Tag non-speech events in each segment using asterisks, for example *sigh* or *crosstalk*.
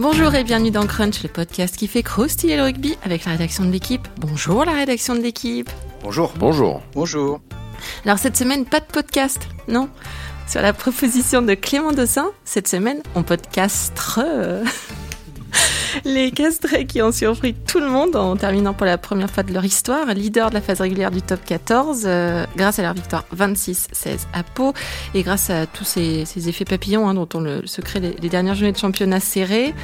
Bonjour et bienvenue dans Crunch, le podcast qui fait croustiller le rugby avec la rédaction de l'équipe. Bonjour la rédaction de l'équipe. Bonjour. Bonjour. Bonjour. Alors cette semaine, pas de podcast, non? Sur la proposition de Clément Dossin, cette semaine, on podcastre. Les castrés qui ont surpris tout le monde en terminant pour la première fois de leur histoire, leader de la phase régulière du top 14, euh, grâce à leur victoire 26-16 à Pau et grâce à tous ces, effets papillons hein, dont on le secret les, les dernières journées de championnat serrées.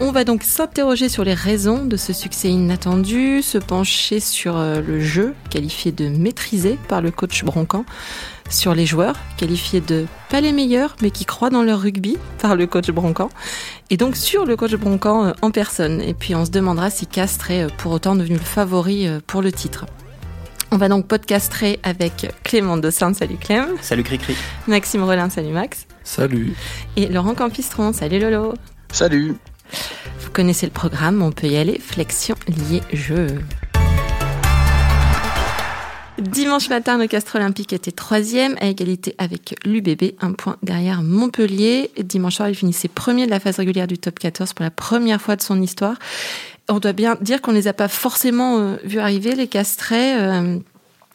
On va donc s'interroger sur les raisons de ce succès inattendu, se pencher sur euh, le jeu qualifié de maîtrisé par le coach Broncan, sur les joueurs qualifiés de pas les meilleurs mais qui croient dans leur rugby par le coach Broncan et donc sur le coach Broncan euh, en personne et puis on se demandera si Castres est euh, pour autant devenu le favori euh, pour le titre. On va donc podcaster avec Clément Dossin, salut Clem. Salut Cricri. Maxime Rollin, salut Max. Salut. Et Laurent Campistron, salut Lolo. Salut. Vous connaissez le programme, on peut y aller. Flexion liée jeu. Dimanche matin, le Castre Olympique était troisième à égalité avec l'UBB, un point derrière Montpellier. Dimanche soir, il finissait premier de la phase régulière du top 14 pour la première fois de son histoire. On doit bien dire qu'on les a pas forcément euh, vus arriver, les Castrets. Euh,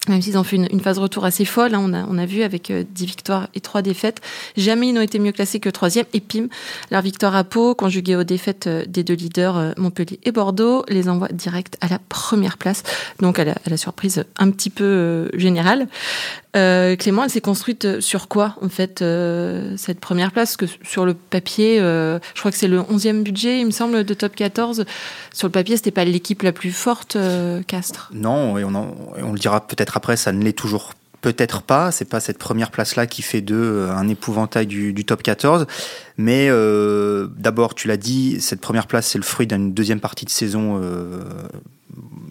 même s'ils ont fait une, phase retour assez folle, hein, on, a, on a vu avec euh, 10 victoires et 3 défaites, jamais ils n'ont été mieux classés que troisième. Et pim, leur victoire à Pau, conjuguée aux défaites euh, des deux leaders euh, Montpellier et Bordeaux, les envoie direct à la première place. Donc à la, surprise un petit peu euh, générale. Euh, Clément, elle s'est construite sur quoi en fait euh, cette première place? Que sur le papier, euh, je crois que c'est le 11e budget, il me semble, de top 14. Sur le papier, c'était pas l'équipe la plus forte, euh, Castres? Non, et on le dira peut-être après, ça ne l'est toujours peut-être pas. C'est pas cette première place-là qui fait d'eux un épouvantail du, top 14. Mais euh, d'abord, tu l'as dit, cette première place, c'est le fruit d'une deuxième partie de saison euh,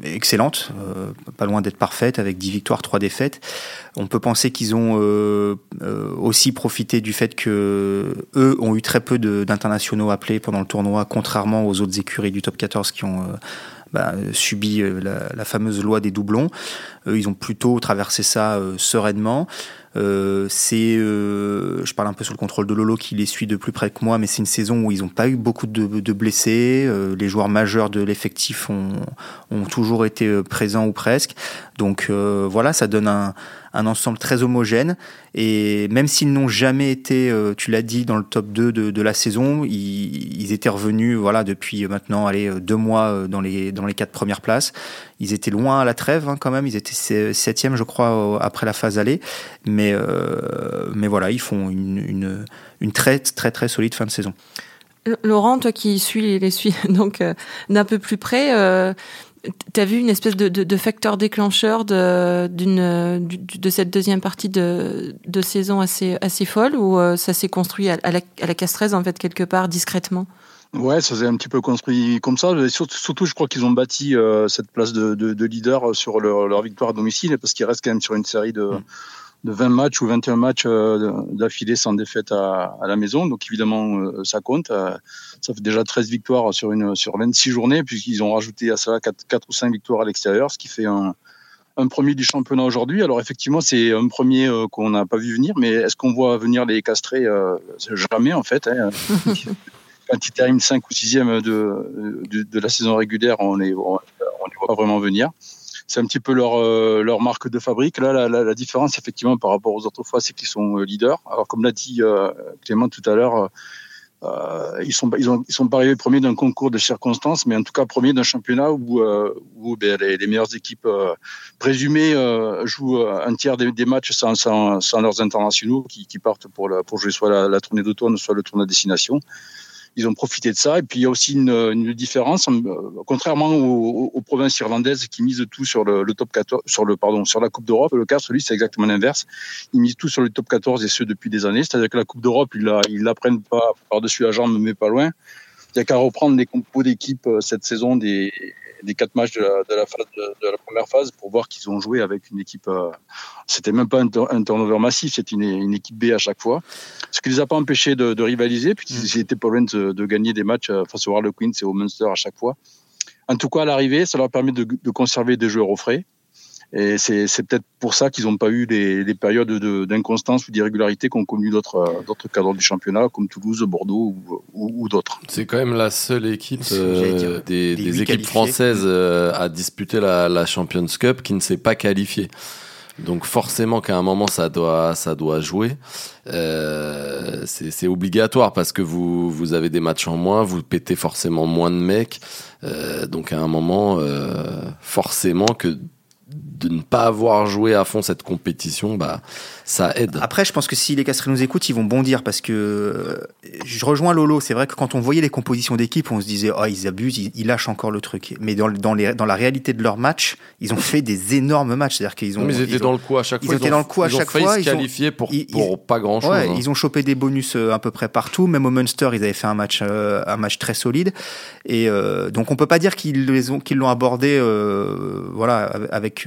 excellente, euh, pas loin d'être parfaite, avec 10 victoires, 3 défaites. On peut penser qu'ils ont euh, euh, aussi profité du fait que eux ont eu très peu d'internationaux appelés pendant le tournoi, contrairement aux autres écuries du top 14 qui ont bah, subi la, la, fameuse loi des doublons. Euh, ils ont plutôt traversé ça euh, sereinement. Euh, c'est, euh, je parle un peu sous le contrôle de Lolo qui les suit de plus près que moi, mais c'est une saison où ils n'ont pas eu beaucoup de, de blessés. Euh, les joueurs majeurs de l'effectif ont, ont, toujours été présents ou presque. Donc voilà, ça donne un, un, ensemble très homogène. Et même s'ils n'ont jamais été, tu l'as dit, dans le top 2 de, la saison, ils, étaient revenus voilà, depuis maintenant allez, deux mois dans les, dans les quatre premières places. Ils étaient loin à la trêve hein, quand même, ils étaient septième je crois après la phase aller mais euh, mais voilà ils font une, une, très très très solide fin de saison Laurent toi qui les suis *laughs* donc euh, d'un peu plus près euh, tu as vu une espèce de, de, de facteur déclencheur de, d'une, de cette deuxième partie de, de saison assez, assez folle ou euh, ça s'est construit à, à, la, à la en fait quelque part discrètement? Ouais, ça s'est un petit peu construit comme ça. Surtout, surtout je crois qu'ils ont bâti euh, cette place de, de, de, leader sur leur, leur, victoire à domicile, parce qu'ils restent quand même sur une série de, mmh. De 20 matchs ou 21 matchs euh, d'affilée sans défaite à, à, la maison. Donc évidemment, euh, ça compte. Euh, ça fait déjà 13 victoires sur, une, sur 26 journées, puisqu'ils ont rajouté à ça 4, 4 ou 5 victoires à l'extérieur, ce qui fait un, un premier du championnat aujourd'hui. Alors effectivement, c'est un premier euh, qu'on n'a pas vu venir, mais est-ce qu'on voit venir les castrés? Euh, Jamais en fait. Hein. *laughs* quand ils terminent 5 ou 6e de, de, de, la saison régulière, on on les voit pas vraiment venir. C'est un petit peu leur, euh, leur marque de fabrique. Là, la, différence, effectivement, par rapport aux autres fois, c'est qu'ils sont leaders. Alors, comme l'a dit euh, Clément tout à l'heure, euh, ils sont ils ont ils sont pas arrivés premiers d'un concours de circonstances, mais en tout cas premiers d'un championnat où euh, où ben, les, meilleures équipes euh, présumées euh, jouent un tiers des, matchs sans, sans, leurs internationaux qui, partent pour pour jouer soit la, tournée d'automne soit le tournoi de destination ils ont profité de ça. Et puis il y a aussi une, une différence, euh, contrairement aux, aux, provinces irlandaises qui misent tout sur le, le, top 14, sur le pardon, sur la Coupe d'Europe. Le cas, celui, c'est exactement l'inverse. Ils misent tout sur le top 14 et ce depuis des années. C'est-à-dire que la Coupe d'Europe, ils la, ils la prennent pas par-dessus la jambe, mais pas loin. Il n'y a qu'à reprendre les compos d'équipe euh, cette saison des, des quatre matchs de la, de la, phase de, de, la première phase pour voir qu'ils ont joué avec une équipe. Euh, c'était même pas un, un turnover massif, c'était une, une, équipe B à chaque fois. Ce qui les a pas empêchés de, de rivaliser, puisqu'ils mmh. étaient pas loin de, de, gagner des matchs euh, face au Harlequins et au Munster à chaque fois. En tout cas, à l'arrivée, ça leur permet de, de conserver des joueurs au frais. Et c'est peut-être pour ça qu'ils n'ont pas eu des, périodes d'inconstance ou d'irrégularité qu'ont connu d'autres cadres du championnat, comme Toulouse, Bordeaux ou, d'autres. C'est quand même la seule équipe *laughs* euh, des, équipes françaises euh, à disputer la, la Champions Cup qui ne s'est pas qualifiée. Donc forcément qu'à un moment ça doit ça doit jouer. Euh, c'est obligatoire parce que vous vous avez des matchs en moins, vous pétez forcément moins de mecs. Euh, donc à un moment euh, forcément que de ne pas avoir joué à fond cette compétition, bah, ça aide. Après, je pense que si les Castrés nous écoutent, ils vont bondir parce que euh, je rejoins Lolo. C'est vrai que quand on voyait les compositions d'équipe, on se disait, oh, ils abusent, ils, lâchent encore le truc. Mais dans, dans, les, dans la réalité de leur match, ils ont fait des énormes matchs. C'est-à-dire qu'ils ont. Mais ils étaient dans le coup à chaque fois. Ils étaient dans le coup à chaque fois. Ils se qualifier pour, pour pas grand chose. Ouais, hein. Ils ont chopé des bonus euh, à peu près partout. Même au Munster, ils avaient fait un match, euh, un match très solide. Et donc, on peut pas dire qu'ils l'ont abordé, voilà, avec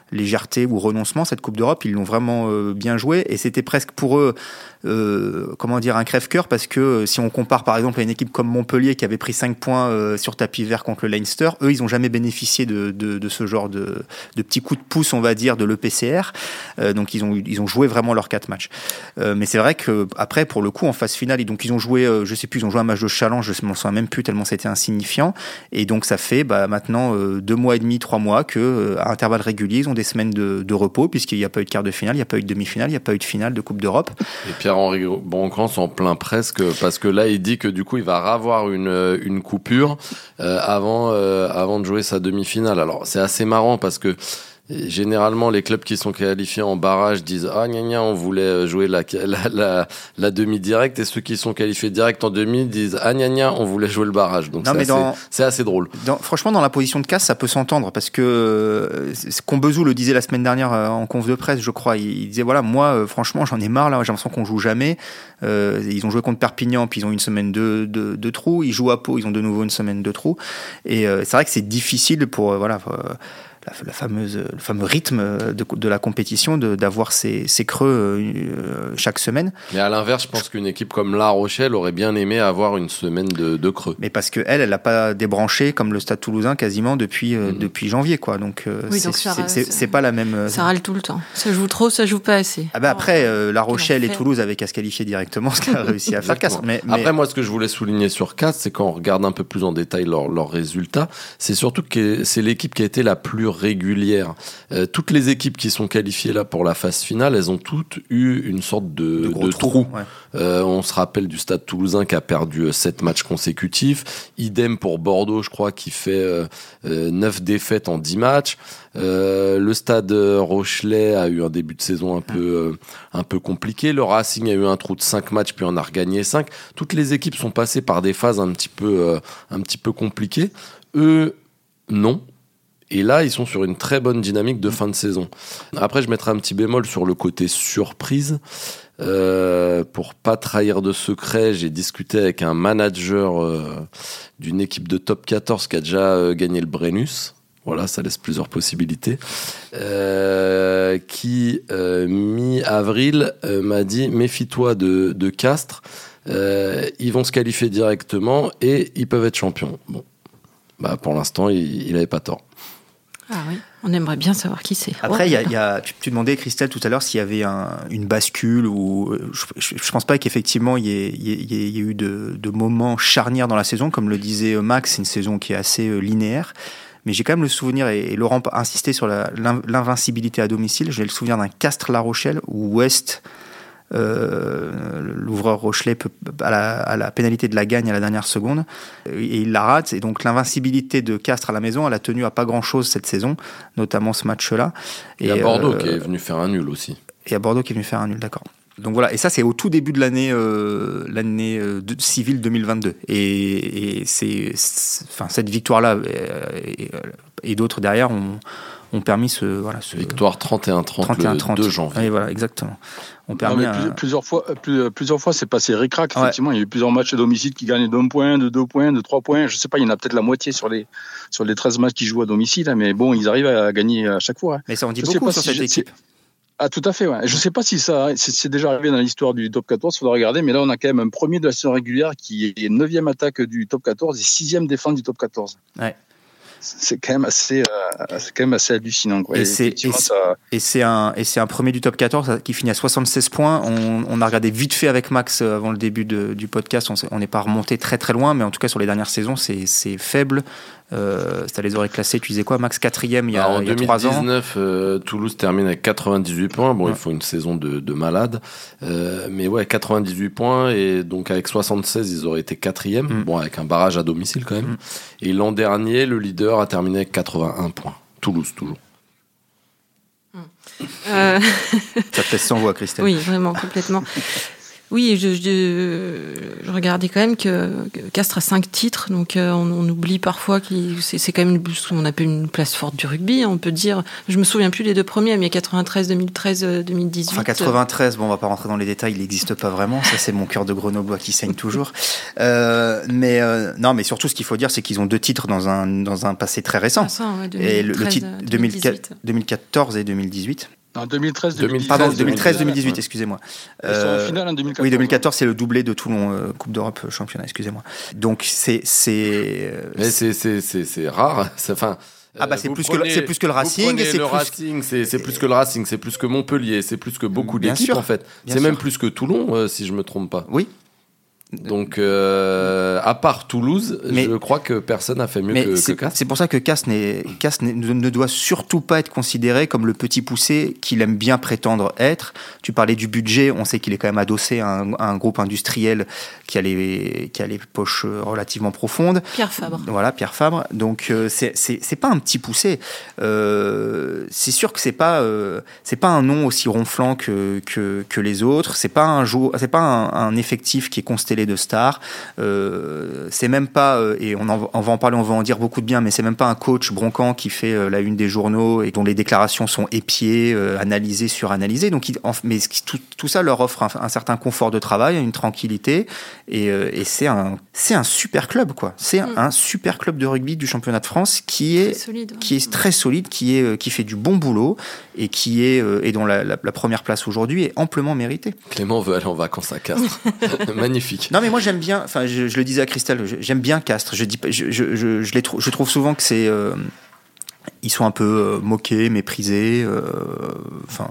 légèreté ou renoncement, cette Coupe d'Europe. Ils l'ont vraiment euh, bien joué et c'était presque pour eux euh, comment dire, un crève-cœur parce que euh, si on compare par exemple à une équipe comme Montpellier qui avait pris 5 points sur tapis vert contre le Leinster, eux ils ont jamais bénéficié de, de, ce genre de, de petits coups de pouce, on va dire, de l'EPCR. Donc ils ont, ils ont joué vraiment leurs 4 matchs. mais c'est vrai que après, pour le coup, en phase finale, donc ils ont joué, je sais plus, ils ont joué un match de challenge, je m'en souviens même plus tellement c'était insignifiant. Et donc ça fait bah, maintenant deux mois et demi, trois mois que à intervalles réguliers, ils ont semaines de, repos puisqu'il n'y a pas eu de quart de finale, il n'y a pas eu de demi-finale, il n'y a pas eu de finale de Coupe d'Europe. Et Pierre-Henri Broncans en plein presque parce que là il dit que du coup il va avoir une, une coupure euh, avant, euh, avant de jouer sa demi-finale. Alors c'est assez marrant parce que généralement, les clubs qui sont qualifiés en barrage disent Ah, gna gna, on voulait euh, jouer la, la, la, demi-directe. Et ceux qui sont qualifiés direct en demi disent Ah, gna gna, on voulait jouer le barrage. Donc c'est assez, assez, drôle. franchement, dans la position de casse, ça peut s'entendre parce que euh, Combezou le disait la semaine dernière euh, en conf de presse, je crois. Il, disait Voilà, moi, franchement, j'en ai marre là. J'ai l'impression qu'on joue jamais. ils ont joué contre Perpignan, puis ils ont une semaine de, de, de trous. Ils jouent à Pau, ils ont de nouveau une semaine de trous. Et c'est vrai que c'est difficile pour. voilà la, fameuse, le fameux rythme de, de la compétition, d'avoir ces, ces, creux euh, chaque semaine. Mais à l'inverse, je pense qu'une équipe comme La Rochelle aurait bien aimé avoir une semaine de, de creux. Mais parce qu'elle, elle n'a pas débranché comme le Stade Toulousain quasiment depuis, euh, mhm. depuis janvier, quoi. Donc, euh, oui, c'est pas la même. Ça râle tout le temps. Ça joue trop, ça joue pas assez. Ah bah après, La Rochelle et Toulouse avaient qu'à se qualifier directement, ce qu'a *laughs* réussi à faire Castres. Mais, Après, moi, ce que je voulais souligner sur Castres, c'est quand on regarde un peu plus en détail leurs leur résultats, c'est surtout que c'est l'équipe qui a été la plus régulière. Euh, toutes les équipes qui sont qualifiées là pour la phase finale, elles ont toutes eu une sorte de, de, trou. Euh, on se rappelle du Stade Toulousain qui a perdu 7 euh, matchs consécutifs. Idem pour Bordeaux, je crois, qui fait 9 défaites en 10 matchs. le Stade Rochelet a eu un début de saison un peu un peu compliqué. Le Racing a eu un trou de 5 matchs puis en a regagné 5. Toutes les équipes sont passées par des phases un petit peu un petit peu compliquées. Eux non, et là, ils sont sur une très bonne dynamique de fin de saison. Après, je mettrai un petit bémol sur le côté surprise. Euh, pour pas trahir de secret, j'ai discuté avec un manager euh, d'une équipe de top 14 qui a déjà euh, gagné le Brennus. Voilà, ça laisse plusieurs possibilités. Euh, qui, mi-avril, m'a dit méfie-toi de, Castres. ils vont se qualifier directement et ils peuvent être champions. Bon, bah pour l'instant, il n'avait pas tort. Ah oui. On aimerait bien savoir qui c'est. Après, y a, tu, demandais, Christelle, tout à l'heure, s'il y avait une bascule ou. Je, ne pense pas qu'effectivement il y, ait eu de, moments charnières dans la saison. Comme le disait Max, c'est une saison qui est assez euh, linéaire. Mais j'ai quand même le souvenir, et, Laurent a insisté sur l'invincibilité à domicile. J'ai le souvenir d'un Castres-La Rochelle où West euh, l'ouvreur Rochelet peut, à, la, pénalité de la gagne à la dernière seconde et il la rate. Et donc l'invincibilité de Castres à la maison, elle a tenu à pas grand chose cette saison, notamment ce match-là. Et, et à Bordeaux qui est venu faire un nul aussi. Et à Bordeaux qui est venu faire un nul, d'accord. Donc voilà, et ça c'est au tout début de l'année euh, l'année euh, civile 2022. Et, et c'est, enfin cette victoire-là et, et d'autres derrière ont, ont permis ce voilà ce victoire 31-30 le 2 janvier. Et voilà exactement. On permis plusieurs fois plusieurs fois c'est passé ricrac effectivement il y a eu plusieurs matchs à domicile qui gagnaient d'un point, de deux points, de trois points, je sais pas, il y en a peut-être la moitié sur les sur les 13 matchs qui jouent à domicile hein, mais bon, ils arrivent à gagner à chaque fois. Hein. Mais ça en dit beaucoup sur cette équipe. Ah, tout à fait, ouais. Je sais pas si ça, c'est déjà arrivé dans l'histoire du top 14, faudra regarder, mais là, on a quand même un premier de la saison régulière qui est 9 attaque du top 14 et 6 défense du top 14. Ouais. C'est quand même assez, euh, c'est quand même assez hallucinant. Quoi. Et, c'est, et, c'est un, et c'est un premier du top 14 qui finit à 76 points. On, on a regardé vite fait avec Max euh, avant le début de, du podcast. On n'est pas remonté très très loin, mais en tout cas sur les dernières saisons, c'est faible. Euh, ça les aurait classés, tu disais quoi, Max quatrième il y a, en il y a 2019, euh, Toulouse termine avec 98 points. Bon, ouais. il faut une saison de, de malade, euh, mais ouais, 98 points et donc avec 76, ils auraient été quatrième. Mm. Bon, avec un barrage à domicile quand même. Mm. Et l'an dernier, le leader a terminé avec 81 points. Toulouse toujours. Euh... Ça te laisse sans voix, Christelle. Oui, vraiment, complètement. *laughs* Oui, je, je, je, regardais quand même que, Castres a cinq titres, donc euh, on, on, oublie parfois que c'est quand même ce qu'on appelle une place forte du rugby. On peut dire, je me souviens plus des deux premiers, mais il y a 93, 2013, 2018. Enfin 93, bon, on va pas rentrer dans les détails, il n'existe pas vraiment. Ça, c'est mon cœur de grenoblois qui saigne toujours. Euh, mais euh, non, mais surtout, ce qu'il faut dire, c'est qu'ils ont deux titres dans un dans un passé très récent. ouais, 2013, et le, le titre 2018. 2014 et 2018. En 2013, 2018. Pardon, 2013, 2018, excusez-moi. Euh, en finale en 2014. Oui, 2014, c'est le doublé de Toulon, euh, Coupe d'Europe, championnat, excusez-moi. Donc, c'est. c'est Mais c'est rare. *laughs* Enfin. Ah bah c'est plus, que, c'est plus que le Racing. Et c'est plus... Racing, c'est plus que le Racing, c'est plus que Montpellier, c'est plus que beaucoup d'équipes en fait. C'est même plus que Toulon, euh, si je me trompe pas. Oui, donc, euh, à part Toulouse, mais, je crois que personne n'a fait mieux que, que. C'est pour ça que Castres, Castres ne doit surtout pas être considéré comme le petit poussé qu'il aime bien prétendre être. Tu parlais du budget, on sait qu'il est quand même adossé à un, à un, groupe industriel qui a, les, qui a les poches relativement profondes. Pierre Fabre. Voilà, Pierre Fabre. Donc, euh, c'est pas un petit poussé. Euh, c'est sûr que c'est pas, euh, c'est pas un nom aussi ronflant que, que, que les autres. C'est pas un jour, c'est pas un, un effectif qui est constellé de stars. Euh, c'est même pas, euh, et on, en, on, va en parler, on va en dire beaucoup de bien, mais c'est même pas un coach bronquant qui fait euh, la une des journaux et dont les déclarations sont épiées, euh, analysées, suranalysées. Donc, il, en, mais tout, tout, ça leur offre un, un, certain confort de travail, une tranquillité, et, euh, et c'est un, c'est un super club, quoi. C'est mm. un super club de rugby du championnat de France qui est, solide, ouais. qui est très solide, qui est, qui fait du bon boulot et qui est, et dont la, la, la première place aujourd'hui est amplement méritée. Clément veut aller en vacances à Castres. *laughs* Magnifique. Non, mais moi j'aime bien, enfin je, le disais à Christelle, j'aime bien Castres. Je, dis, je, je, je, je, les je trouve souvent que c'est. Euh, ils sont un peu euh, moqués, méprisés. Euh, enfin,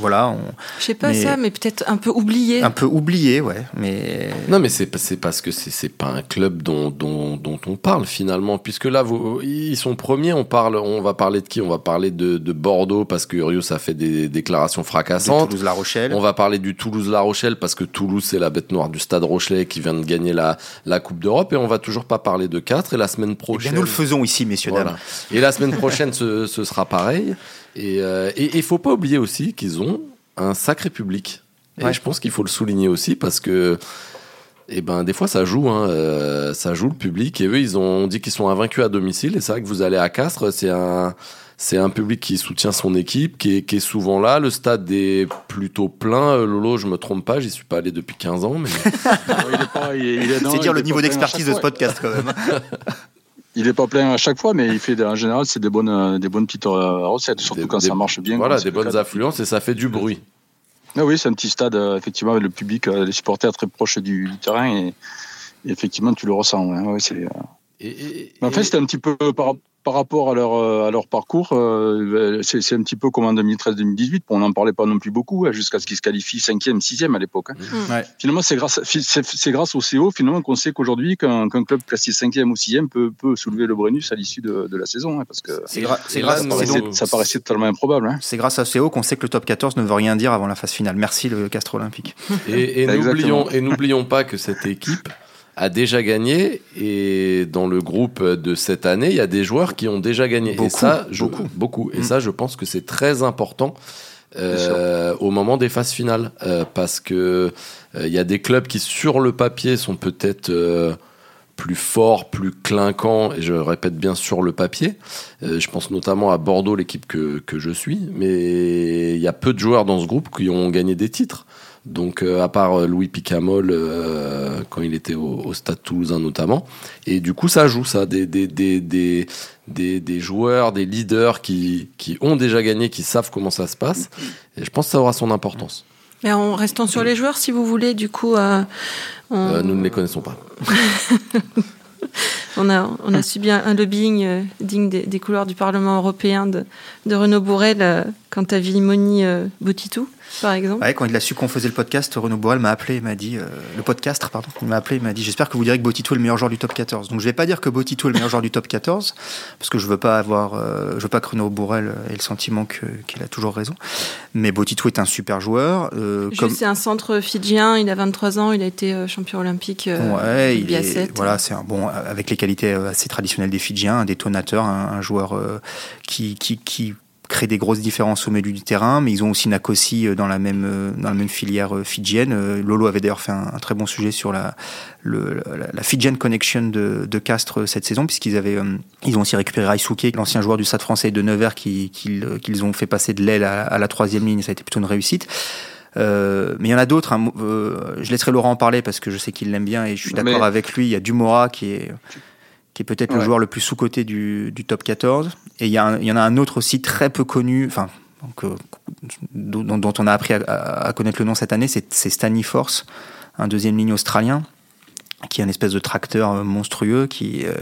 voilà. On... Je sais pas mais, ça, mais peut-être un peu oublié. Un peu oublié, ouais. Mais non, mais c'est parce que c'est pas un club dont, dont, dont on parle finalement, puisque là, vous, ils sont premiers. On parle, on va parler de qui? On va parler de, de Bordeaux parce que Urios a fait des déclarations fracassantes. Toulouse-La Rochelle. On va parler du Toulouse-La Rochelle parce que Toulouse c'est la bête noire du Stade Rochelet qui vient de gagner la la Coupe d'Europe et on va toujours pas parler de 4 et la semaine prochaine. Eh bien, nous le faisons ici, messieurs voilà. dames. Et la semaine prochaine ce, ce, sera pareil. Et il euh, faut pas oublier aussi qu'ils ont un sacré public. Et ouais. je pense qu'il faut le souligner aussi parce que et eh ben des fois ça joue, hein, euh, ça joue le public. Et eux ils ont dit qu'ils sont invaincus à domicile. Et c'est vrai que vous allez à Castres, c'est un c'est un public qui soutient son équipe, qui est, qui est, souvent là. Le stade est plutôt plein. Lolo, je me trompe pas, j'y suis pas allé depuis 15 ans. Mais... c'est dire le niveau d'expertise de ce podcast quand même. *laughs* Il est pas plein à chaque fois, mais il fait en général c'est des bonnes des bonnes petites recettes, surtout des, quand des, ça marche bien. Voilà, des bonnes affluences et ça fait du bruit. Ah oui, c'est un petit stade effectivement avec le public, les supporters très proches du, du terrain et, et, effectivement tu le ressens. Ouais, ouais, c'est. Et, et, en fait, c'était un petit peu par, par rapport à leur, à leur parcours, euh, c'est un petit peu comme en 2013-2018. On n'en parlait pas non plus beaucoup hein, jusqu'à ce qu'ils se qualifient 5e, 6e à l'époque. Hein. Mmh. Ouais. Finalement, c'est grâce, c'est grâce au CO finalement qu'on sait qu'aujourd'hui, qu'un qu club classé 5e ou 6e peut, peut soulever le Brennus à l'issue de, de, la saison. Hein, parce que c'est gra grâce, ça, paraissait, ça paraissait totalement improbable. Hein. C'est grâce à CO qu'on sait que le top 14 ne veut rien dire avant la phase finale. Merci le Castre Olympique. Et, *laughs* et n'oublions pas que cette équipe a déjà gagné et dans le groupe de cette année, il y a des joueurs qui ont déjà gagné. Beaucoup, et ça, je, beaucoup. beaucoup. Et mmh. ça, je pense que c'est très important euh, au moment des phases finales euh, parce que il euh, y a des clubs qui sur le papier sont peut-être plus forts, plus clinquants, et je répète bien sur le papier. Je pense notamment à Bordeaux, l'équipe que, que je suis, mais il y a peu de joueurs dans ce groupe qui ont gagné des titres. Donc, euh, à part Louis Picamol, euh, quand il était au, au, Stade Toulousain notamment. Et du coup, ça joue, ça. Des, des, des, des, des, des joueurs, des leaders qui, qui ont déjà gagné, qui savent comment ça se passe. Et je pense que ça aura son importance. Mais en restant sur les joueurs, si vous voulez, du coup. Euh, on... nous ne les connaissons pas. *laughs* on, a, on a subi un, lobbying digne des, des, couloirs du Parlement européen de, de Renaud Bourrel quant à Villimoni Botitou par exemple. Ouais, quand il a su qu'on faisait le podcast, Renaud Bourrel m'a appelé, m'a dit, euh, le podcast, pardon, il m'a appelé, il m'a dit, j'espère que vous direz que Botito est le meilleur joueur du top 14. Donc je vais pas dire que Botito est le meilleur joueur du top 14, parce que je veux pas avoir, euh, je veux pas que Renaud Bourrel ait le sentiment qu'il a toujours raison. Mais Botito est un super joueur. Euh, comme... C'est un centre fidjien, il a 23 ans, il a été champion olympique. ouais, il est, voilà, c'est un bon, avec les qualités assez traditionnelles des Fidjiens, un détonateur, un, un joueur qui, qui, qui créent des grosses différences au milieu du terrain, mais ils ont aussi Nakosi euh, dans la même euh, dans la même filière euh, fidjienne. Lolo avait d'ailleurs fait un, très bon sujet sur la le, la, Fijian Connection de, de Castres cette saison, puisqu'ils avaient ils ont aussi récupéré Raisuke, l'ancien joueur du Stade Français de Nevers, qu'ils qui, ont fait passer de l'aile à, la troisième ligne. Ça a été plutôt une réussite. Euh, mais il y en a d'autres. Hein. je laisserai Laurent en parler parce que je sais qu'il l'aime bien et je suis d'accord avec lui. Il y a Dumora qui est qui est peut-être le joueur le plus sous-coté du, du, top 14. Et il y, a il y, en a un autre aussi très peu connu, enfin, euh, dont, dont, on a appris à, à, connaître le nom cette année, c'est Stanley Force, un deuxième ligne australien, qui est un espèce de tracteur euh, monstrueux qui, euh,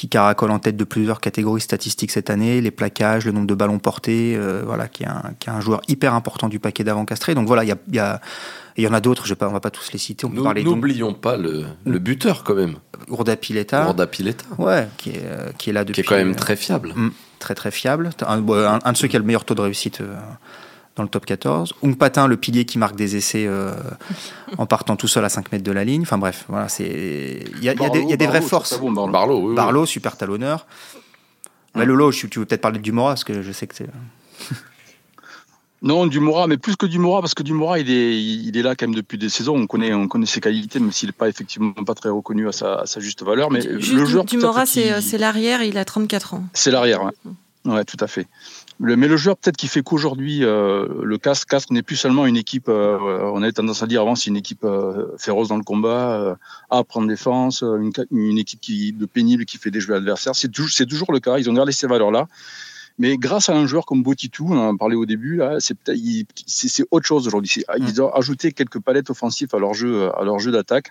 qui caracole en tête de plusieurs catégories statistiques cette année, les plaquages, le nombre de ballons portés, euh, voilà, qui est, un, qui est un joueur hyper important du paquet d'avant castré. Donc voilà, il y a, y a il y en a d'autres, je ne va pas tous les citer. On peut parler N'oublions pas le, le, buteur quand même. Urda Pileta. Urda Pileta. Ouais, qui est, euh, qui est là depuis. Qui est quand même très fiable. Mm, très très fiable. Un, un, de ceux qui a le meilleur taux de réussite euh, dans le top 14. Ung Patin, le pilier qui marque des essais euh, en partant tout seul à 5 mètres de la ligne. Enfin bref, voilà, c'est il y a, y a, des, y a des vraies forces. Barlow, oui, Barlow, super talonneur. Mais Lolo, tu veux peut-être parler du Mora parce que je sais que c'est. *laughs* Non, Dumora, mais plus que Dumora, parce que Dumora, il est, il est là quand même depuis des saisons. On connaît, on connaît ses qualités, même s'il n'est pas effectivement pas très reconnu à sa, à sa juste valeur. Mais Juste, le joueur, Dumora, c'est l'arrière, il a 34 ans. C'est l'arrière, ouais. ouais. tout à fait. Le, mais le joueur, peut-être qui fait qu'aujourd'hui, euh, le Castres, Castres n'est plus seulement une équipe, euh, on avait tendance à dire avant, c'est une équipe euh, féroce dans le combat, euh, à prendre défense, une, une, équipe qui, de pénible qui fait des jeux adversaires. C'est toujours, c'est toujours le cas. Ils ont gardé ces valeurs-là. Mais grâce à un joueur comme Botitou, on en parlait au début, là, c'est c'est autre chose aujourd'hui. Ils ont ajouté quelques palettes offensives à leur jeu, à leur jeu d'attaque.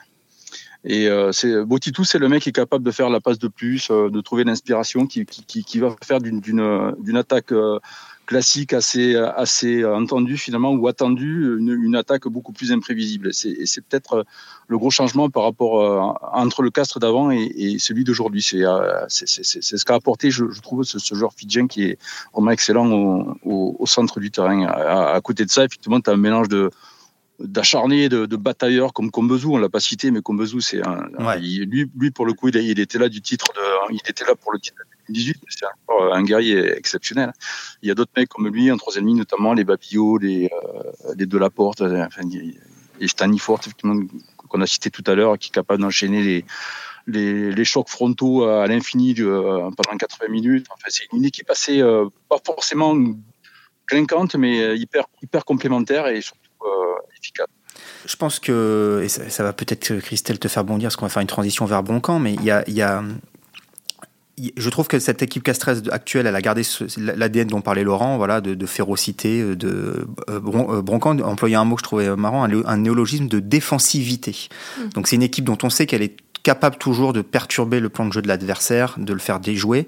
Et euh, c'est Botitou, c'est le mec qui est capable de faire la passe de plus, euh, de trouver l'inspiration, qui, qui, qui, va faire d'une d'une attaque euh, classique assez assez entendu finalement ou attendu une, une attaque beaucoup plus imprévisible. C'est c'est peut-être le gros changement par rapport euh, entre le castre d'avant et, et, celui d'aujourd'hui. C'est euh, c'est ce qu'a apporté, je, je trouve, ce, ce, joueur fidjien qui est vraiment excellent au, au, au centre du terrain. À, à, côté de ça, effectivement, tu as un mélange de d'acharnés, de, de, batailleurs comme Combezou, on l'a pas cité, mais Combezou, c'est un, ouais. il, lui, lui, pour le coup, il, il, était là du titre de, il était là pour le titre de 2018, c'est encore un guerrier exceptionnel. Il y a d'autres mecs comme lui, en troisième ligne, notamment les Babillot, les, euh, les Delaporte, enfin, et Stanifort, effectivement, qu'on a cité tout à l'heure, qui est capable d'enchaîner les, les, les, chocs frontaux à l'infini euh, pendant 80 minutes. Enfin, c'est une équipe assez, euh, pas forcément clinquante, mais euh, hyper, hyper complémentaire et surtout efficace. Je pense que, et ça, ça va peut-être, Christelle, te faire bondir, parce qu'on va faire une transition vers Broncan, mais il y a, y a je trouve que cette équipe Castres actuelle, elle a gardé l'ADN dont parlait Laurent, voilà, de, de férocité, de euh, Broncan employait un mot que je trouvais marrant, un, un néologisme de défensivité. Mmh. Donc c'est une équipe dont on sait qu'elle est capable toujours de perturber le plan de jeu de l'adversaire, de le faire déjouer.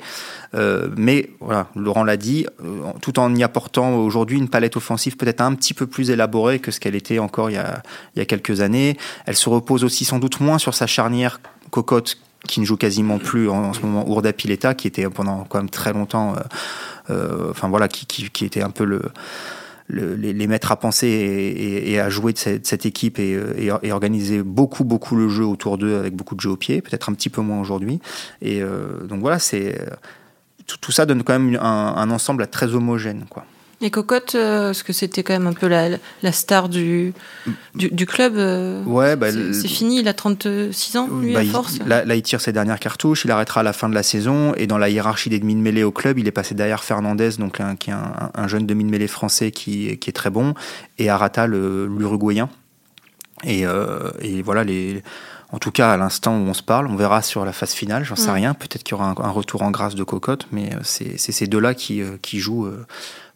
Euh, mais voilà, Laurent l'a dit, euh, tout en y apportant aujourd'hui une palette offensive peut-être un petit peu plus élaborée que ce qu'elle était encore il y, a, il y a quelques années. Elle se repose aussi sans doute moins sur sa charnière cocotte qui ne joue quasiment plus en, ce moment, Urda Pileta, qui était pendant quand même très longtemps, euh, enfin voilà, qui, était un peu le, le les, maîtres à penser et, à jouer de cette, équipe et, et, organiser beaucoup beaucoup le jeu autour d'eux avec beaucoup de jeux au pied, peut-être un petit peu moins aujourd'hui. Et euh, donc voilà, c'est tout, tout, ça donne quand même un, un ensemble très homogène, quoi. Et Cocotte, euh, parce que c'était quand même un peu la, la star du, du, du club. Euh, ouais, bah, c'est fini, il a 36 ans, lui, bah, à force. Il, là, là, il tire ses dernières cartouches, il arrêtera à la fin de la saison. Et dans la hiérarchie des demi de mêlée au club, il est passé derrière Fernandez, donc un, qui est un, un jeune demi de mêlée français qui, qui est très bon, et Arata, l'Uruguayen. Et, euh, et voilà, les en tout cas à l'instant où on se parle. On verra sur la phase finale, j'en sais mmh. rien. Peut-être qu'il y aura un, un, retour en grâce de Cocotte, mais c'est ces deux-là qui, qui jouent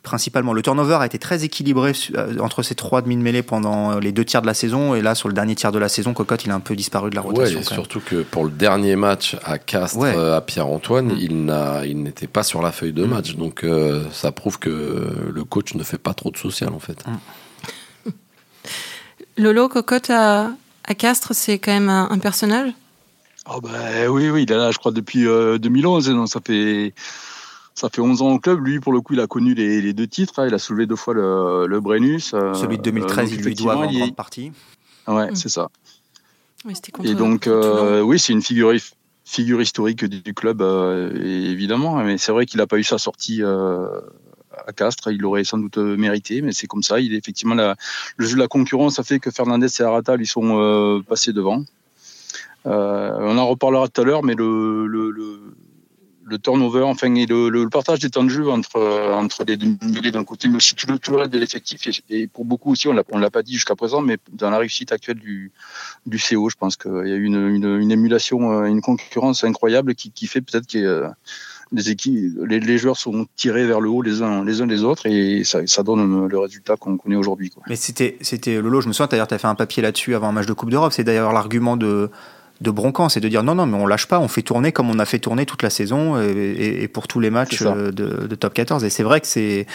principalement. Le turnover a été très équilibré euh, entre ces trois demi de mêlée pendant les deux tiers de la saison. Et là, sur le dernier tiers de la saison, Cocotte, il a un peu disparu de la rotation. Ouais, surtout que pour le dernier match à Castres, à Pierre-Antoine, mm. il, n'a, il n'était pas sur la feuille de mm. match. Donc ça prouve que le coach ne fait pas trop de social en fait. Mm. *laughs* Lolo, Cocotte à, à Castres, c'est quand même un, personnage? Oh bah, Oui, oui, il est là, je crois, depuis 2011. Donc ça fait ça fait 11 ans au club. Lui, pour le coup, il a connu les, deux titres. Hein. Il a soulevé deux fois le, le Brennus. Euh, Celui de 2013, il lui doit en grande partie. Ouais, mm. c'est ça. et donc, euh, oui, c'est une figure, figure historique du, club, euh, évidemment. Mais c'est vrai qu'il n'a pas eu sa sortie à Castres. Il l'aurait sans doute mérité, mais c'est comme ça. Il est effectivement la, le jeu de la concurrence a fait que Fernandez et Arata lui sont passés devant. on en reparlera tout à l'heure, mais le, le, le turnover, enfin, et le, partage des temps de jeu entre, euh, entre les deux d'un côté, mais aussi tout le, tout le reste de l'effectif. Et, pour beaucoup aussi, on ne l'a pas dit jusqu'à présent, mais dans la réussite actuelle du, du CO, je pense qu'il y a eu une, une, une, émulation, euh, une concurrence incroyable qui, qui fait peut-être que euh, les, équipes, les, les, joueurs sont tirés vers le haut les uns les, uns les autres et ça, ça donne le résultat qu'on connaît aujourd'hui. Mais c'était, c'était Lolo, je me souviens, d'ailleurs, tu as fait un papier là-dessus avant un match de Coupe d'Europe. C'est d'ailleurs l'argument de de Broncan, c'est de dire non, non, mais on lâche pas, on fait tourner comme on a fait tourner toute la saison et, pour tous les matchs euh, de, top 14. Et c'est vrai que c'est,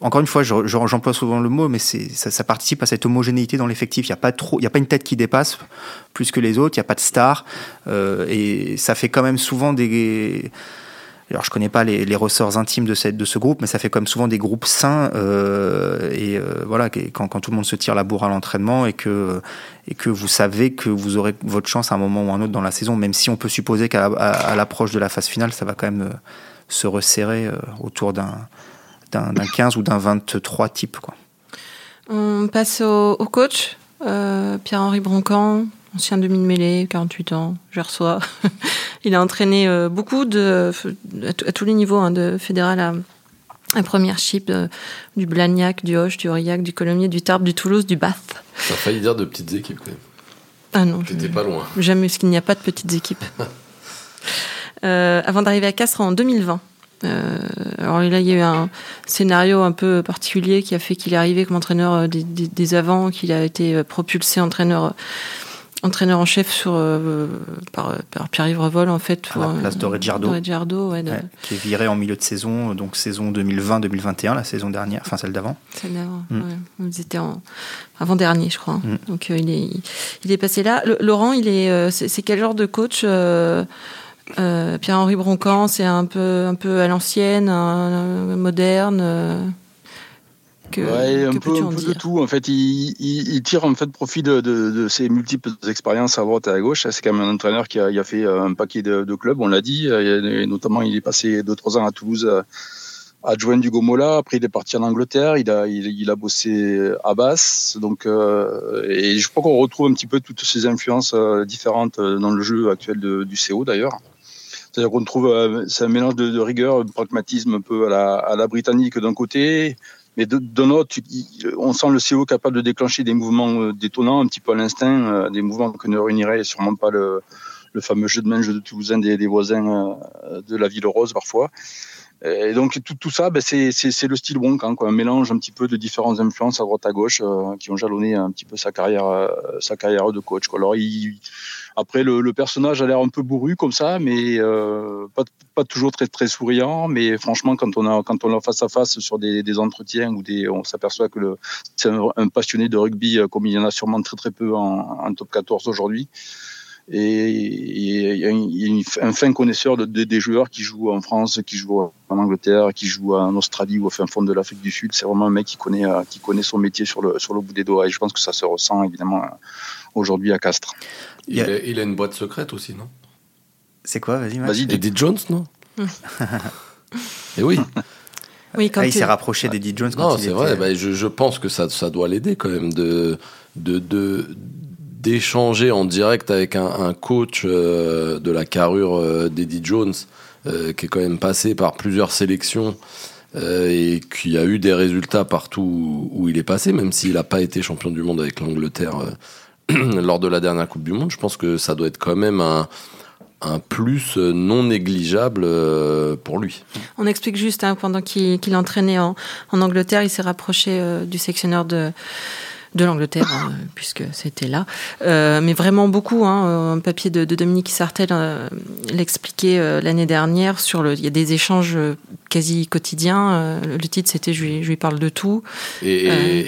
encore une fois, j'emploie souvent le mot, mais ça, ça participe à cette homogénéité dans l'effectif. Il n'y a pas trop, il y a pas une tête qui dépasse plus que les autres, il n'y a pas de star, euh, et ça fait quand même souvent des alors je connais pas les, ressorts intimes de, cette, de ce groupe, mais ça fait comme souvent des groupes sains euh, et euh, voilà quand, quand, tout le monde se tire la bourre à l'entraînement et que et que vous savez que vous aurez votre chance à un moment ou à un autre dans la saison, même si on peut supposer qu'à l'approche de la phase finale, ça va quand même euh, se resserrer autour d'un d'un 15 ou d'un 23 type quoi. On passe au, au coach Pierre-Henri Broncan, ancien demi-mêlée, 48 ans, je reçois. *laughs* il a entraîné euh, beaucoup de, à, tous les niveaux, hein, de fédéral à, à première chip, euh, du Blagnac, du Hoche, du Aurillac, du Colomiers, du Tarbes, du Toulouse, du Bath. Ça a failli dire de petites équipes quand même. Ah non. J'étais pas loin. Jamais, parce qu'il n'y a pas de petites équipes. *laughs* euh, avant d'arriver à Castres en 2020. Euh, alors là, il y a eu un scénario un peu particulier qui a fait qu'il est arrivé comme entraîneur des, des, des avants, qu'il a été propulsé entraîneur entraîneur en chef sur, euh, par, Pierre-Yves Revol, en fait. À la place de Reggiardo. ouais, qui est viré en milieu de saison, donc saison 2020-2021, la saison dernière, enfin celle d'avant. Celle d'avant, mm. ouais. Ils étaient en avant-dernier, je crois. Mm. Donc euh, il, est, il est passé là. Laurent, il est, euh, c'est quel genre de coach Pierre-Henri Broncan, c'est un peu, un peu à l'ancienne, moderne ouais, un, peu, un peu de tout. En fait, il, il, tire en fait profit de, de, de, ses multiples expériences à droite et à gauche. C'est quand même un entraîneur qui a, a fait euh, un paquet de, de, clubs, on l'a dit. Et notamment, il est passé deux trois ans à Toulouse euh, adjoint du Gomola. Après, il est parti en Angleterre. Il a, il, il a bossé à Basse. Donc, euh, et je crois qu'on retrouve un petit peu toutes ces influences euh, différentes dans le jeu actuel de, du CO d'ailleurs. C'est-à-dire qu'on trouve, c'est un mélange de, de, rigueur, de pragmatisme un peu à la, à la britannique d'un côté, mais de, de notre, on sent le CO capable de déclencher des mouvements euh, détonnants, un petit peu à l'instinct, euh, des mouvements que ne réunirait sûrement pas le, le fameux jeu de main, jeu de Toulousain des, des voisins euh, de la ville rose parfois. Et donc tout, tout ça, ben, c'est le style Wonk, quoi, un mélange un petit peu de différentes influences à droite à gauche qui ont jalonné un petit peu sa carrière, sa carrière de coach. Quoi. Alors il, après, le, personnage a l'air un peu bourru comme ça, mais euh, pas, toujours très très souriant. Mais franchement, quand on a quand on a face à face sur des, entretiens ou des, on s'aperçoit que c'est un, passionné de rugby, euh, comme il y en a sûrement très très peu en, en top 14 aujourd'hui. Et il y a un fin connaisseur de, des joueurs qui jouent en France, qui jouent en Angleterre, qui jouent en Australie ou au fin fond de l'Afrique du Sud. C'est vraiment un mec qui connaît, euh, qui connaît son métier sur le, sur le bout des doigts. Et je pense que ça se ressent évidemment aujourd'hui à Castres. Il, a... il, a... une boîte secrète aussi, non? C'est quoi? Vas-y, Vas-y. Eddie Jones, non? Et *laughs* eh oui. *laughs* Oui, quand ah, il s'est rapproché d'Eddie Jones. Non, c'est vrai. Bah, je, je, pense que ça, ça doit l'aider quand même de, de, de d'échanger en direct avec un, coach euh, de la carrure euh, d'Eddie Jones, euh, qui est quand même passé par plusieurs sélections et qui a eu des résultats partout où, où il est passé, même s'il n'a pas été champion du monde avec l'Angleterre *clears throat* lors de la dernière Coupe du Monde. Je pense que ça doit être quand même un, un plus non négligeable pour lui. On explique juste, hein, pendant qu'il entraînait en, en, Angleterre, il s'est rapproché du sectionneur de de l'Angleterre, hein, *laughs* puisque c'était là. Euh, mais vraiment beaucoup. Hein, un papier de, Dominique Sartel euh, l'expliquait euh, l'année dernière. Sur le, il y a des échanges quasi quotidiens. le titre, c'était je, lui parle de tout. Et,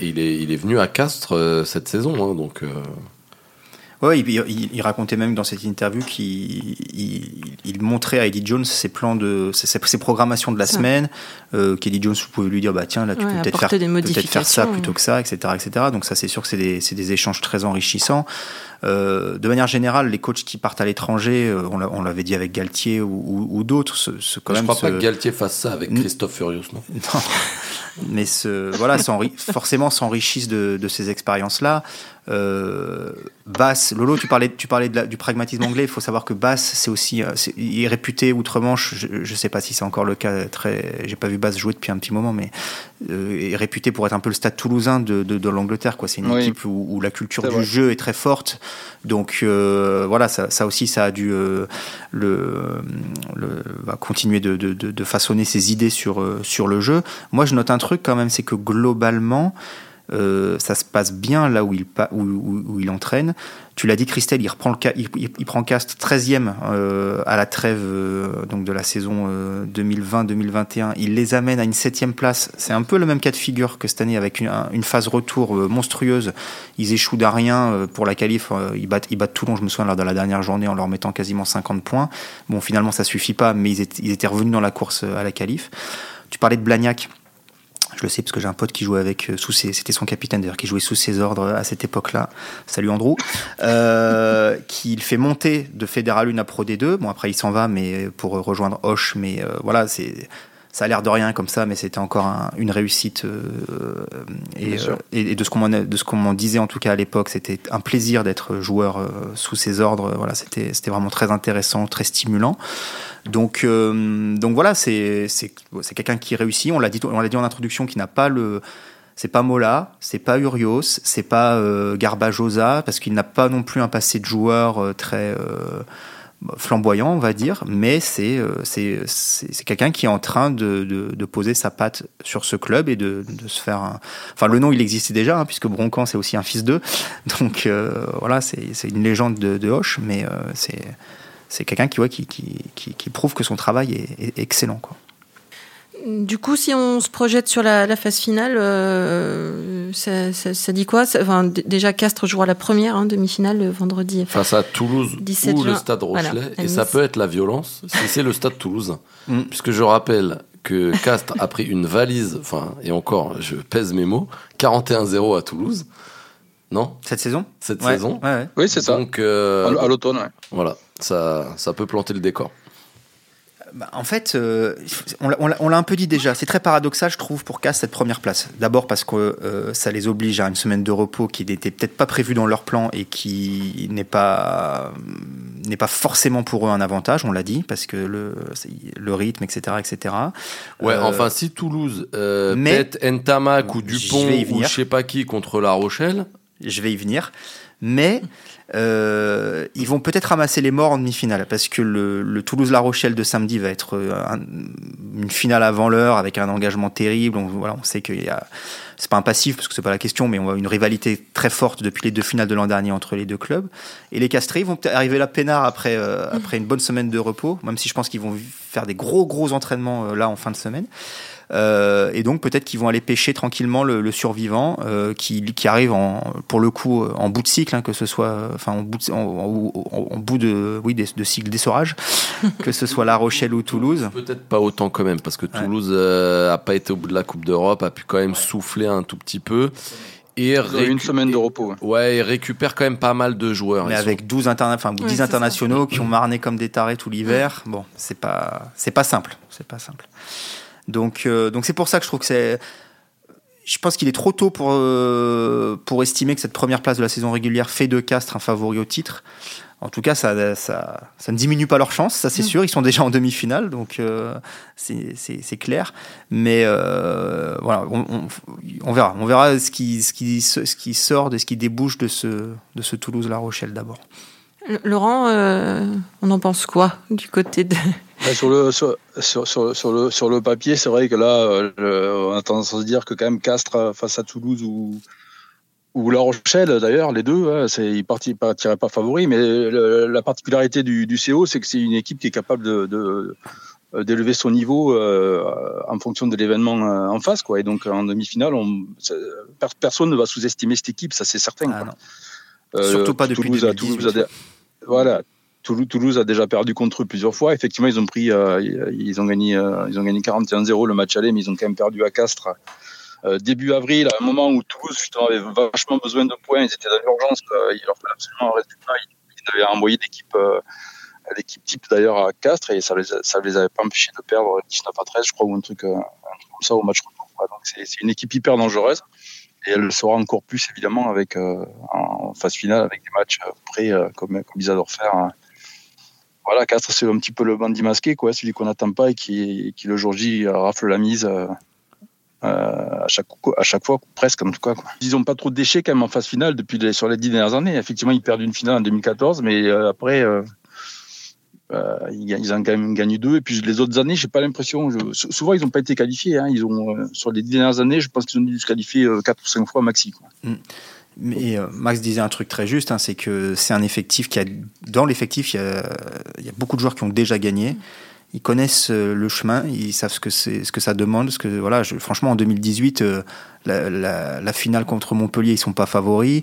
il, est, il est venu à Castres cette saison, hein, donc. Ouais, il, racontait même dans cette interview qu'il il, montrait à Eddie Jones ses plans de ses, programmations de la semaine. Euh, qu'Eddie Jones pouvait lui dire bah tiens là tu peux peut-être faire, peut faire ça plutôt que ça, etc., etc. Donc ça c'est sûr que c'est des, des, échanges très enrichissants. Euh, de manière générale, les coachs qui partent à l'étranger, euh, on l'avait dit avec Galtier ou, d'autres, ce, quand Je même. Je crois pas que Galtier fasse ça avec Christophe Furios, non. *laughs* non. Mais ce, voilà, forcément s'enrichissent de, de, ces expériences-là. Euh, Bass, Lolo, tu parlais, tu parlais du pragmatisme anglais. Il faut savoir que Bass, c'est aussi, euh, il est réputé outre-Manche. Je ne sais pas si c'est encore le cas. Très, j'ai pas vu Bass jouer depuis un petit moment, mais euh, est réputé pour être un peu le Stade Toulousain de, de, de l'Angleterre. Quoi, c'est une équipe où, où, la culture du jeu est très forte. Donc euh, voilà, ça, ça, aussi, ça a dû euh, le, le va continuer de, de, de, façonner ses idées sur euh, sur le jeu. Moi, je note un truc quand même, c'est que globalement euh, ça se passe bien là où il, entraîne. Tu l'as dit, Christelle, il, reprend le, prend Cast 13e euh, à la trêve euh, de la saison 2020-2021. Il les amène à une 7e place. C'est un peu le même cas de figure que cette année avec une, phase retour monstrueuse. Ils échouent d'un rien pour la qualif. ils, battent, ils Toulon, je me souviens, lors de la dernière journée en leur mettant quasiment 50 points. Bon, finalement, ça suffit pas, mais ils étaient, ils étaient revenus dans la course à la qualif. Tu parlais de Blagnac. Je le sais parce que j'ai un pote qui jouait avec euh, sous ses, c'était son capitaine d'ailleurs, qui jouait sous ses ordres à cette époque-là. Salut Andrew, euh, *laughs* qui fait monter de Fédéral 1 à Pro D2. Bon après il s'en va, mais pour rejoindre Hoche, mais euh, voilà c'est ça a l'air de rien comme ça, mais c'était encore une réussite. Euh, et, et, de ce qu'on de ce qu'on m'en disait en tout cas à l'époque, c'était un plaisir d'être joueur sous ses ordres. Voilà, c'était c'était vraiment très intéressant, très stimulant. Donc, euh, donc voilà, c'est quelqu'un qui réussit. On l'a dit, on l'a dit en introduction, qui n'a pas le, c'est pas Mola, c'est pas Urios, c'est pas euh, Garbajosa, parce qu'il n'a pas non plus un passé de joueur euh, très euh, flamboyant, on va dire, mais c'est c'est quelqu'un qui est en train de, de, poser sa patte sur ce club et de, de se faire. Un... Enfin, le nom il existait déjà, hein, puisque Broncan c'est aussi un fils d'eux, *laughs* donc voilà, c'est une légende de, de Hoche, mais c'est c'est quelqu'un qui, ouais, qui, qui, qui, prouve que son travail est, excellent. Quoi. Du coup, si on se projette sur la, phase finale, euh, ça, ça, dit quoi enfin, Déjà, Castres jouera la première hein, demi-finale le vendredi. Face à Toulouse ou le Stade Rochelet. et ça peut être la violence si c'est le Stade Toulouse. *laughs* Mm. Puisque je rappelle que Castres a pris une valise, enfin, et encore, je pèse mes mots, 41-0 à Toulouse. Non? Cette saison? Cette saison. Oui, c'est ça. Donc, euh, à l'automne, ouais. Voilà ça, ça peut planter le décor. Bah, en fait, euh, on l'a un peu dit déjà. C'est très paradoxal, je trouve, pour Cass cette première place. D'abord parce que euh, ça les oblige à une semaine de repos qui n'était peut-être pas prévue dans leur plan et qui n'est pas n'est pas forcément pour eux un avantage. On l'a dit parce que le le rythme, etc., etc. Ouais. Euh, enfin, si Toulouse euh, pète Ntamak ou Dupont ou je sais pas qui contre La Rochelle, je vais y venir. Mais euh, ils vont peut-être ramasser les morts en demi-finale parce que le, Toulouse-La Rochelle de samedi va être euh, une finale avant l'heure avec un engagement terrible. On, voilà, on sait qu'il y a, c'est pas un passif parce que c'est pas la question, mais on a une rivalité très forte depuis les deux finales de l'an dernier entre les deux clubs. Et les Castrés vont arriver là peinard après euh, après une bonne semaine de repos, même si je pense qu'ils vont faire des gros gros entraînements là en fin de semaine. Euh, et donc peut-être qu'ils vont aller pêcher tranquillement le, survivant euh, qui, qui, arrive en, pour le coup en bout de cycle, hein, que ce soit enfin en bout de, en, bout de oui de, cycle d'essorage, *laughs* que ce soit La Rochelle ou Toulouse. Peut-être pas autant quand même parce que Toulouse euh, a pas été au bout de la Coupe d'Europe, a pu quand même souffler un tout petit peu. Et une semaine de repos. Ouais, et récupère quand même pas mal de joueurs. Mais avec 12 interna enfin, 10 internationaux qui ont marné comme des tarés tout l'hiver, bon, c'est pas, c'est pas simple. C'est pas simple. Donc, euh, donc c'est pour ça que je trouve que c'est. Je pense qu'il est trop tôt pour, euh, pour estimer que cette première place de la saison régulière fait de Castres un favori au titre. En tout cas, ça, ça, ça ne diminue pas leur chance, ça c'est mm. sûr. Ils sont déjà en demi-finale, donc euh, c'est clair. Mais voilà, on, on, on, verra. On verra ce qui, ce, qui, ce qui sort de ce qui débouche de ce, de ce Toulouse-La Rochelle d'abord. Laurent, euh, on en pense quoi du côté de... sur, le, sur, sur, sur, le, sur le papier, c'est vrai que là, on a tendance à se dire que quand même Castres face à Toulouse ou, ou La Rochelle, d'ailleurs, les deux, hein, ils ne partiraient pas favoris. Mais la particularité du, du CO, c'est que c'est une équipe qui est capable de, de d'élever son niveau euh, en fonction de l'événement euh, en face quoi. Et donc en demi-finale on, personne ne va sous-estimer cette équipe ça c'est certain ah, euh, surtout pas depuis Toulouse, Toulouse a, voilà Toulouse, a déjà perdu contre eux plusieurs fois effectivement ils ont pris ils ont gagné ils ont gagné 41-0 le match aller mais ils ont quand même perdu à Castres euh, début avril, à un moment où Toulouse avait vachement besoin de points, ils étaient dans l'urgence, il leur fallait absolument un résultat. Ils, avaient envoyé l'équipe, euh, type d'ailleurs à Castres et ça les, ça les avait pas empêchés de perdre 19 à 13, je crois, ou un truc, euh, comme ça au match retour. Donc c'est une équipe hyper dangereuse et elle le sera encore plus évidemment avec en phase finale avec des matchs prêts comme, comme ils adorent faire. Hein. Voilà, Castres c'est un petit peu le bandit masqué, quoi, celui qu'on n'attend pas et qui, qui le jour J rafle la mise euh, à chaque à chaque fois presque en tout cas. Ils n'ont pas trop de déchets quand même en phase finale depuis sur les dix dernières années. Effectivement, ils perdent une finale en 2014, mais euh, après. Euh, ils, ont quand même gagné deux. Et puis les autres années, j'ai pas l'impression. Souvent, ils n'ont pas été qualifiés. Hein. Ils ont sur les dix dernières années, je pense qu'ils ont dû se qualifier quatre ou cinq fois maxi. Quoi. Mm. Mais Max disait un truc très juste, hein, c'est que c'est un effectif qui a dans l'effectif, il y a, beaucoup de joueurs qui ont déjà gagné ils connaissent euh, le chemin, ils savent ce que ce que ça demande. Ce que voilà, franchement, en 2018, euh, la, la, la, finale contre Montpellier, ils sont pas favoris.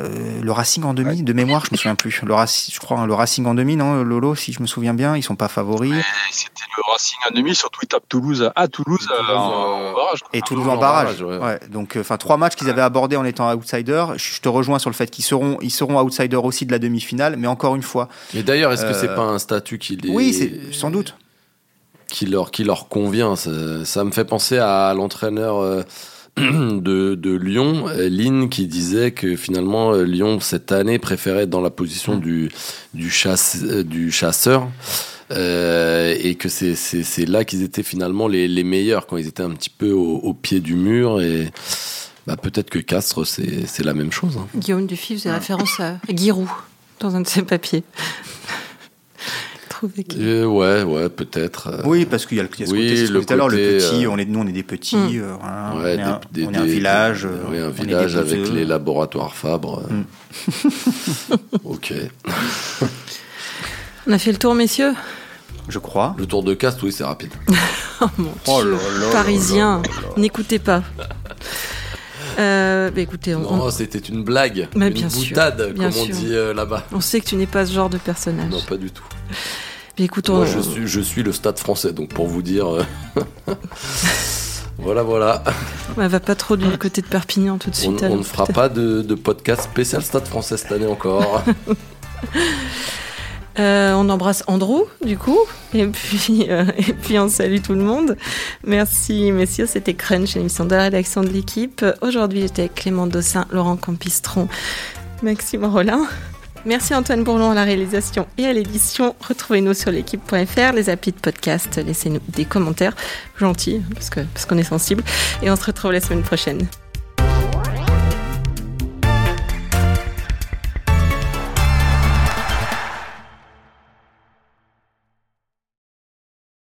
Euh, le Racing en demi, de mémoire, je me souviens plus. Le Racing, je crois, hein, le Racing en demi, non, Lolo, si je me souviens bien, ils sont pas favoris. C'était le Racing en demi, surtout ils tapent Toulouse à Toulouse, euh, en, barrage. Et Toulouse en barrage. ouais. Donc, enfin, trois matchs qu'ils avaient abordés en étant outsider. Je te rejoins sur le fait qu'ils seront, ils seront outsiders aussi de la demi-finale, mais encore une fois. Et d'ailleurs, est-ce que c'est euh, pas un statut qui les... Oui, c'est sans doute. Qui leur, qui leur convient? Ça, ça me fait penser à l'entraîneur *clears throat* de, Lyon, Lynn, qui disait que finalement euh, Lyon cette année préférait être dans la position du, du, chasse, euh, du chasseur. Euh, et que c'est, là qu'ils étaient finalement les, les meilleurs quand ils étaient un petit peu au, pied du mur et bah, peut-être que Castres c'est, c'est la même chose. Hein. Guillaume Dufy faisait référence à Giroud dans un de ses papiers. Euh, ouais, ouais, peut-être. Euh. Oui, parce qu'il y a le, y a ce oui, le tout à l'heure, le petit, euh, on est, nous on est des petits, mm. voilà, ouais, on, est un, des, on, est un, village. oui, un village avec les laboratoires Fabre. Mm. *laughs* ok. on a fait le tour, messieurs? Je crois. Le tour de caste, oui, c'est rapide. *laughs* oh mon oh Dieu, parisien, n'écoutez pas. Euh, bah écoutez, on, c'était une blague, Mais une bien boutade, comme on dit là-bas. On sait que tu n'es pas ce genre de personnage. Non, pas du tout. Écoute, Moi, je, suis, je suis le stade français, donc pour vous dire. Euh, *laughs* voilà, voilà. On va pas trop du côté de Perpignan tout de suite. On, ne fera pas de, podcast spécial stade français cette année encore. *laughs* Euh, on embrasse Andrew, du coup, et puis, euh, et puis on salue tout le monde. Merci, messieurs. C'était Crunch, l'émission de la rédaction de l'équipe. Aujourd'hui, j'étais avec Clément Dossin, Laurent Campistron, Maxime Rollin. Merci Antoine Bourlon à la réalisation et à l'édition. Retrouvez-nous sur l'équipe.fr, les applis de podcast. Laissez-nous des commentaires gentils parce que parce qu'on est sensible. Et on se retrouve la semaine prochaine.